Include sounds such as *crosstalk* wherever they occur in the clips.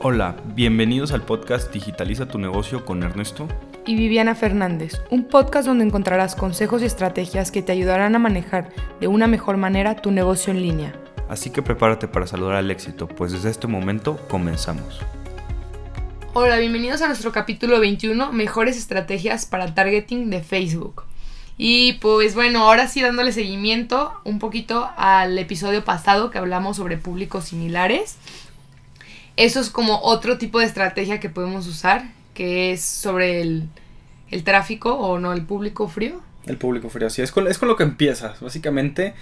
Hola, bienvenidos al podcast Digitaliza tu negocio con Ernesto y Viviana Fernández, un podcast donde encontrarás consejos y estrategias que te ayudarán a manejar de una mejor manera tu negocio en línea. Así que prepárate para saludar al éxito, pues desde este momento comenzamos. Hola, bienvenidos a nuestro capítulo 21, Mejores estrategias para targeting de Facebook. Y pues bueno, ahora sí dándole seguimiento un poquito al episodio pasado que hablamos sobre públicos similares eso es como otro tipo de estrategia que podemos usar, que es sobre el, tráfico o no, el público frío. El público frío, sí, es con, es con lo que empiezas. Básicamente,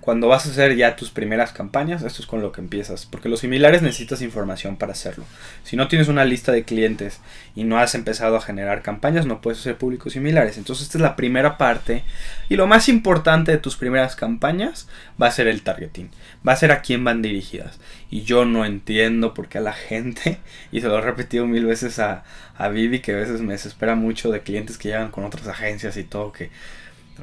cuando vas a hacer ya tus primeras campañas, esto es con lo que empiezas, porque los similares necesitas información para hacerlo. Si no tienes una lista de clientes y no has empezado a generar campañas, no puedes hacer públicos similares. Entonces esta es la primera parte y lo más importante de tus primeras campañas va a ser el targeting, va a ser a quién van dirigidas. Y yo no entiendo por qué a la gente, y se lo he repetido mil veces a, a Vivi, que a veces me desespera mucho de clientes que llegan con otras agencias y todo, que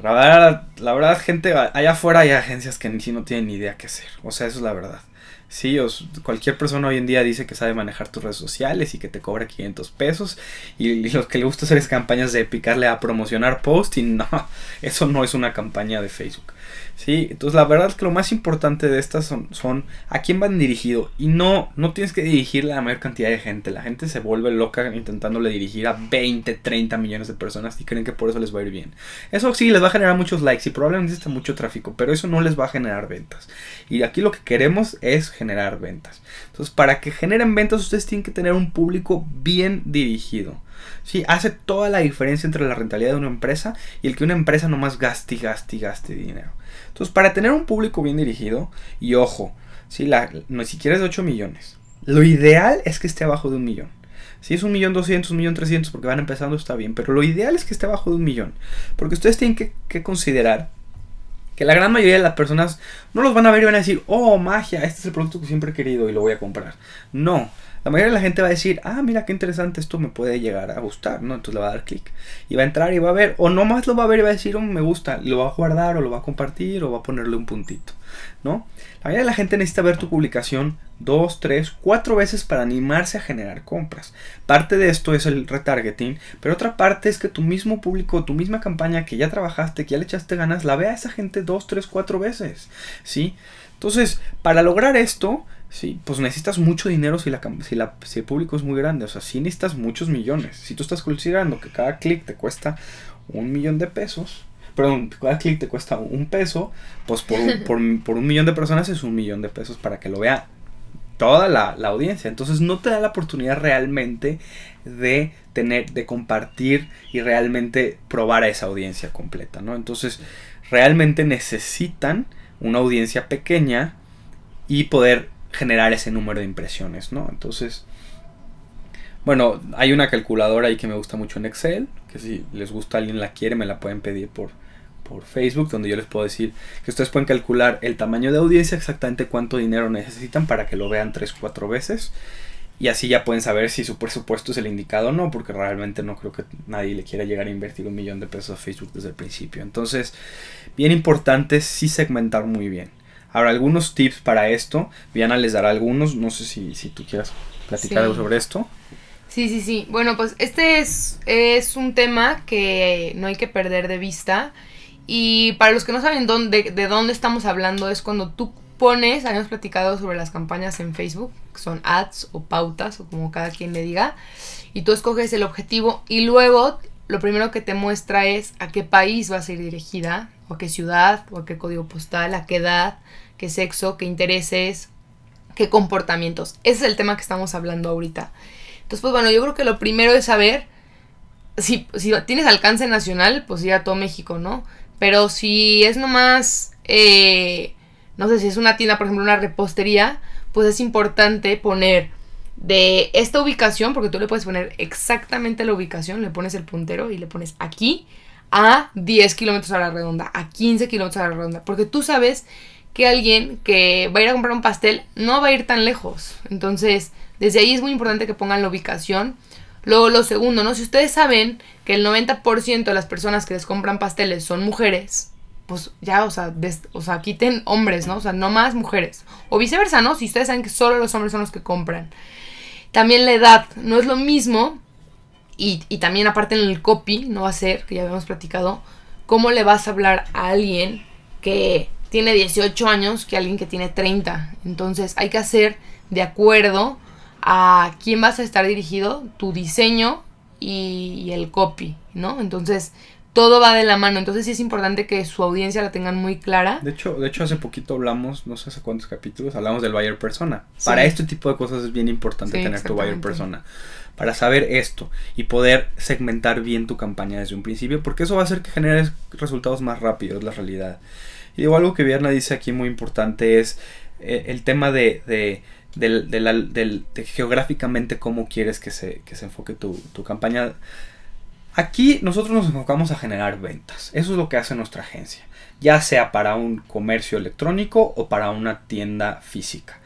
la verdad, la verdad, gente, allá afuera hay agencias que ni si no tienen ni idea qué hacer. O sea, eso es la verdad. Sí, cualquier persona hoy en día dice que sabe manejar tus redes sociales y que te cobra 500 pesos. Y, y lo que le gusta hacer es campañas de picarle a promocionar post. Y no, *laughs* eso no es una campaña de Facebook. ¿sí? Entonces la verdad es que lo más importante de estas son, son a quién van dirigido y no, no tienes que dirigirle a la mayor cantidad de gente, la gente se vuelve loca intentándole dirigir a 20, 30 millones de personas y creen que por eso les va a ir bien. Eso sí, les va a generar muchos likes y probablemente está mucho tráfico, pero eso no les va a generar ventas. Y aquí lo que queremos es generar ventas. Entonces para que generen ventas ustedes tienen que tener un público bien dirigido. Sí, hace toda la diferencia entre la rentabilidad de una empresa y el que una empresa nomás gaste, gaste, gaste dinero. Entonces, para tener un público bien dirigido, y ojo, si la, no siquiera es de 8 millones, lo ideal es que esté abajo de un millón. Si es un millón doscientos, un millón trescientos, porque van empezando, está bien. Pero lo ideal es que esté abajo de un millón. Porque ustedes tienen que, considerar que la gran mayoría de las personas no los van a ver y van a decir, oh, magia, este es el producto que siempre he querido y lo voy a comprar. No, la mayoría de la gente va a decir, ah, mira qué interesante, esto me puede llegar a gustar, ¿no? Entonces le va a dar clic. Y va a entrar y va a ver, o no más lo va a ver y va a decir, oh, me gusta, lo va a guardar, o lo va a compartir, o va a ponerle un puntito, ¿no? La mayoría de la gente necesita ver tu publicación dos, tres, cuatro veces para animarse a generar compras. Parte de esto es el retargeting, pero otra parte es que tu mismo público, tu misma campaña que ya trabajaste, que ya le echaste ganas, la vea a esa gente dos, tres, cuatro veces, ¿sí? Entonces, para lograr esto, Sí, pues necesitas mucho dinero si, la, si, la, si el público es muy grande. O sea, sí necesitas muchos millones. Si tú estás considerando que cada clic te cuesta un millón de pesos, perdón, cada clic te cuesta un peso, pues por un, *laughs* por, un millón de personas es un millón de pesos para que lo vea toda la, la, audiencia. Entonces no te da la oportunidad realmente de tener, de compartir y realmente probar a esa audiencia completa, ¿no? Entonces realmente necesitan una audiencia pequeña y poder generar ese número de impresiones, ¿no? Entonces, bueno, hay una calculadora ahí que me gusta mucho en Excel, que si les gusta alguien la quiere, me la pueden pedir por, por Facebook, donde yo les puedo decir que ustedes pueden calcular el tamaño de audiencia, exactamente cuánto dinero necesitan para que lo vean 3, 4 veces. Y así ya pueden saber si su presupuesto es el indicado o no, porque realmente no creo que nadie le quiera llegar a invertir un millón de pesos a Facebook desde el principio. Entonces, bien importante sí segmentar muy bien. Ahora, algunos tips para esto. Viana les dará algunos. No sé si, si tú quieras platicar algo sobre esto. Sí, sí, sí. Bueno, pues este es, es un tema que no hay que perder de vista. Y para los que no saben dónde, de dónde estamos hablando, es cuando tú pones, habíamos platicado sobre las campañas en Facebook, que son ads o pautas, o como cada quien le diga, y tú escoges el objetivo y luego lo primero que te muestra es a qué país va a ser dirigida, o a qué ciudad, o a qué código postal, a qué edad, qué sexo, qué intereses, qué comportamientos. Ese es el tema que estamos hablando ahorita. Entonces, pues bueno, yo creo que lo primero es saber si, si tienes alcance nacional, pues ir a todo México, ¿no? Pero si es nomás, eh, no sé si es una tienda, por ejemplo, una repostería, pues es importante poner de esta ubicación, porque tú le puedes poner exactamente la ubicación, le pones el puntero y le pones aquí a 10 kilómetros a la redonda, a 15 kilómetros a la redonda, porque tú sabes que alguien que va a ir a comprar un pastel no va a ir tan lejos. Entonces, desde ahí es muy importante que pongan la ubicación. Luego, lo segundo, ¿no? Si ustedes saben que el 90% de las personas que les compran pasteles son mujeres, pues ya, o sea, o sea, quiten hombres, ¿no? O sea, no más mujeres. O viceversa, ¿no? Si ustedes saben que solo los hombres son los que compran. También la edad, no es lo mismo. Y, y también aparte en el copy, no va a ser, que ya habíamos platicado, cómo le vas a hablar a alguien que tiene 18 años que alguien que tiene 30. Entonces hay que hacer de acuerdo a quién vas a estar dirigido, tu diseño y, el copy, ¿no? Entonces todo va de la mano. Entonces sí es importante que su audiencia la tengan muy clara. De hecho, de hecho hace poquito hablamos, no sé hace cuántos capítulos, hablamos del buyer persona. Para este tipo de cosas es bien importante tener tu buyer persona. Para saber esto y poder segmentar bien tu campaña desde un principio, porque eso va a hacer que generes resultados más rápidos, la realidad. Y digo, algo que Vierna dice aquí muy importante es eh, el tema de, de, geográficamente cómo quieres que se, que se enfoque tu, tu campaña. Aquí nosotros nos enfocamos a generar ventas. Eso es lo que hace nuestra agencia. Ya sea para un comercio electrónico o para una tienda física.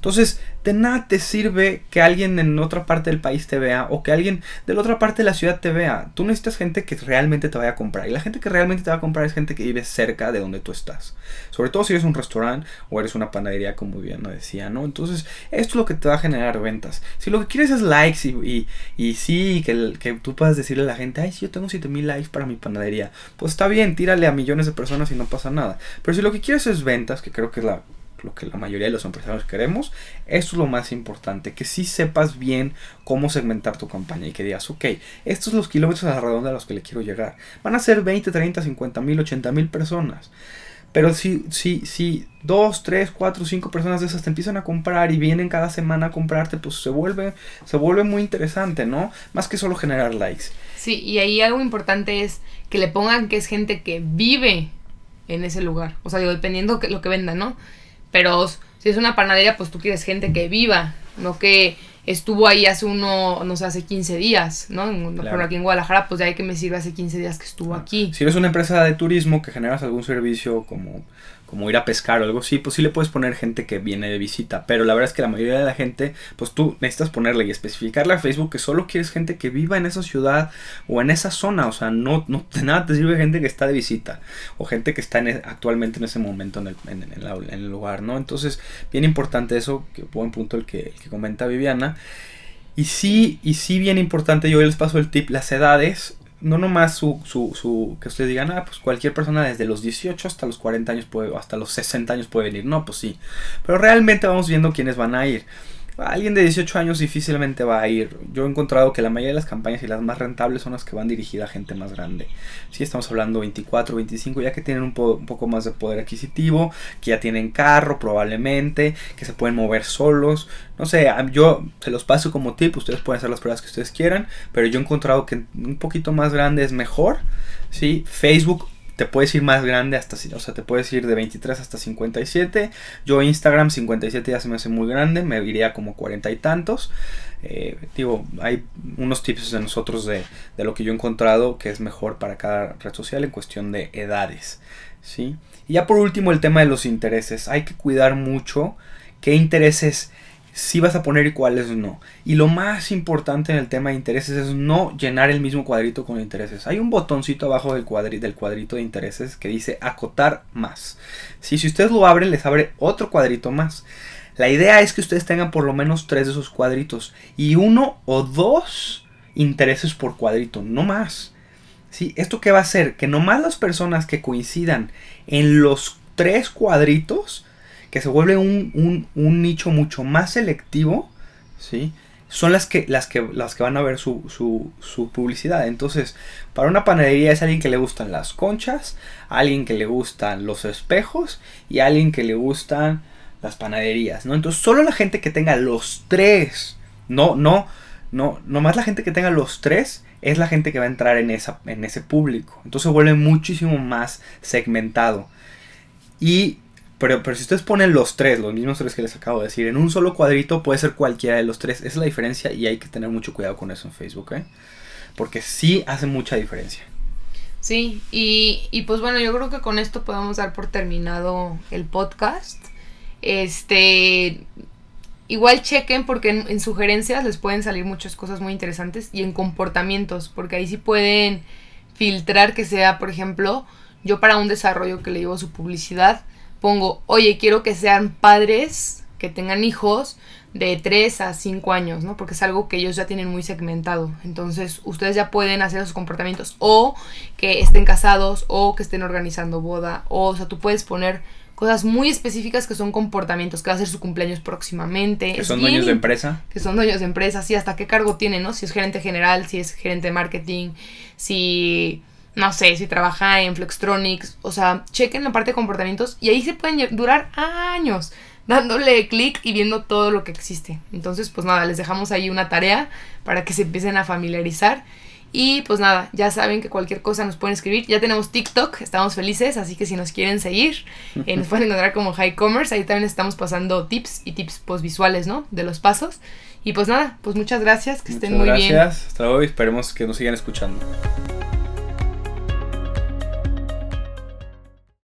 Entonces, de nada te sirve que alguien en otra parte del país te vea o que alguien de la otra parte de la ciudad te vea. Tú necesitas gente que realmente te vaya a comprar. Y la gente que realmente te va a comprar es gente que vive cerca de donde tú estás. Sobre todo si eres un restaurante o eres una panadería, como bien decía, ¿no? Entonces, esto es lo que te va a generar ventas. Si lo que quieres es likes y, y, sí, que, que tú puedas decirle a la gente, ay, si yo tengo 7000 likes para mi panadería, pues está bien, tírale a millones de personas y no pasa nada. Pero si lo que quieres es ventas, que creo que es la lo que la mayoría de los empresarios queremos, eso es lo más importante, que sí sepas bien cómo segmentar tu campaña y que digas, ok, estos son los kilómetros a la redonda a los que le quiero llegar. Van a ser 20, 30, 50 mil, 80 mil personas. Pero si, si, si 2, 3, 4, 5 personas de esas te empiezan a comprar y vienen cada semana a comprarte, pues se vuelve, se vuelve muy interesante, ¿no? Más que solo generar likes. Sí, y ahí algo importante es que le pongan que es gente que vive en ese lugar. O sea, digo, dependiendo de lo que venda, ¿no? Pero si es una panadería, pues tú quieres gente que viva, no que estuvo ahí hace uno, no sé, hace 15 días, ¿no? Pero aquí en Guadalajara, pues ya hay que me sirve hace 15 días que estuvo aquí. Si eres una empresa de turismo que generas algún servicio como como ir a pescar o algo así, pues sí le puedes poner gente que viene de visita. Pero la verdad es que la mayoría de la gente, pues tú necesitas ponerle y especificarle a Facebook que solo quieres gente que viva en esa ciudad o en esa zona. O sea, no, no de nada te sirve gente que está de visita o gente que está en, e, actualmente en ese momento en el, en, el, lugar, ¿no? Entonces, bien importante eso, que buen punto el que, el que comenta Viviana. Y sí, y sí bien importante, yo les paso el tip, las edades no nomás su, su, su, que ustedes digan, ah, pues cualquier persona desde los 18 hasta los 40 años puede, hasta los 60 años puede venir. No, pues sí. Pero realmente vamos viendo quiénes van a ir. Alguien de 18 años difícilmente va a ir. Yo he encontrado que la mayoría de las campañas y las más rentables son las que van dirigidas a gente más grande. Si estamos hablando 24, 25, ya que tienen un, poco más de poder adquisitivo, que ya tienen carro probablemente, que se pueden mover solos. No sé, yo se los paso como tip, ustedes pueden hacer las pruebas que ustedes quieran, pero yo he encontrado que un poquito más grande es mejor. ¿sí? Facebook te puedes ir más grande hasta, o sea, te puedes ir de 23 hasta 57. Yo Instagram 57 ya se me hace muy grande, me iría como 40 y tantos. Eh, digo, hay unos tips de nosotros de, de, lo que yo he encontrado que es mejor para cada red social en cuestión de edades. ¿sí? Y ya por último el tema de los intereses. Hay que cuidar mucho qué intereses si vas a poner y cuáles no. Y lo más importante en el tema de intereses es no llenar el mismo cuadrito con intereses. Hay un botoncito abajo del, del cuadrito de intereses que dice acotar más. Si ustedes lo abren, les abre otro cuadrito más. La idea es que ustedes tengan por lo menos tres de esos cuadritos y uno o dos intereses por cuadrito, no más. ¿Sí? ¿Esto qué va a hacer? Que nomás las personas que coincidan en los tres cuadritos que se vuelve un, nicho mucho más selectivo, ¿sí? son las que, las que, las que van a ver su, su, publicidad. Entonces, para una panadería es alguien que le gustan las conchas, alguien que le gustan los espejos y alguien que le gustan las panaderías, ¿no? Entonces, solo la gente que tenga los tres, no, no, no, nomás la gente que tenga los tres es la gente que va a entrar en, esa, en ese público. Entonces, se vuelve muchísimo más segmentado. Y pero, pero si ustedes ponen los tres, los mismos tres que les acabo de decir, en un solo cuadrito puede ser cualquiera de los tres. Esa es la diferencia y hay que tener mucho cuidado con eso en Facebook, ¿eh? Porque sí hace mucha diferencia. Sí, y, y pues bueno, yo creo que con esto podemos dar por terminado el podcast. Este, igual chequen porque en, en, sugerencias les pueden salir muchas cosas muy interesantes y en comportamientos, porque ahí sí pueden filtrar que sea, por ejemplo, yo para un desarrollo que le llevo su publicidad, pongo, oye, quiero que sean padres que tengan hijos de 3 a 5 años, ¿no? Porque es algo que ellos ya tienen muy segmentado. Entonces, ustedes ya pueden hacer esos comportamientos o que estén casados o que estén organizando boda o, o sea, tú puedes poner cosas muy específicas que son comportamientos, que va a ser su cumpleaños próximamente. Que son dueños de empresa. Que son dueños de empresa, sí, hasta qué cargo tiene, ¿no? Si es gerente general, si es gerente de marketing, si, no sé, si trabaja en Flextronics, o sea, chequen la parte de comportamientos y ahí se pueden durar años dándole clic y viendo todo lo que existe. Entonces, pues nada, les dejamos ahí una tarea para que se empiecen a familiarizar y pues nada, ya saben que cualquier cosa nos pueden escribir. Ya tenemos TikTok, estamos felices, así que si nos quieren seguir, eh, nos *laughs* pueden encontrar como High Commerce. Ahí también estamos pasando tips y tips pues, visuales, ¿no? De los pasos. Y pues nada, pues muchas gracias, que estén muy bien. Gracias, hasta luego y esperemos que nos sigan escuchando.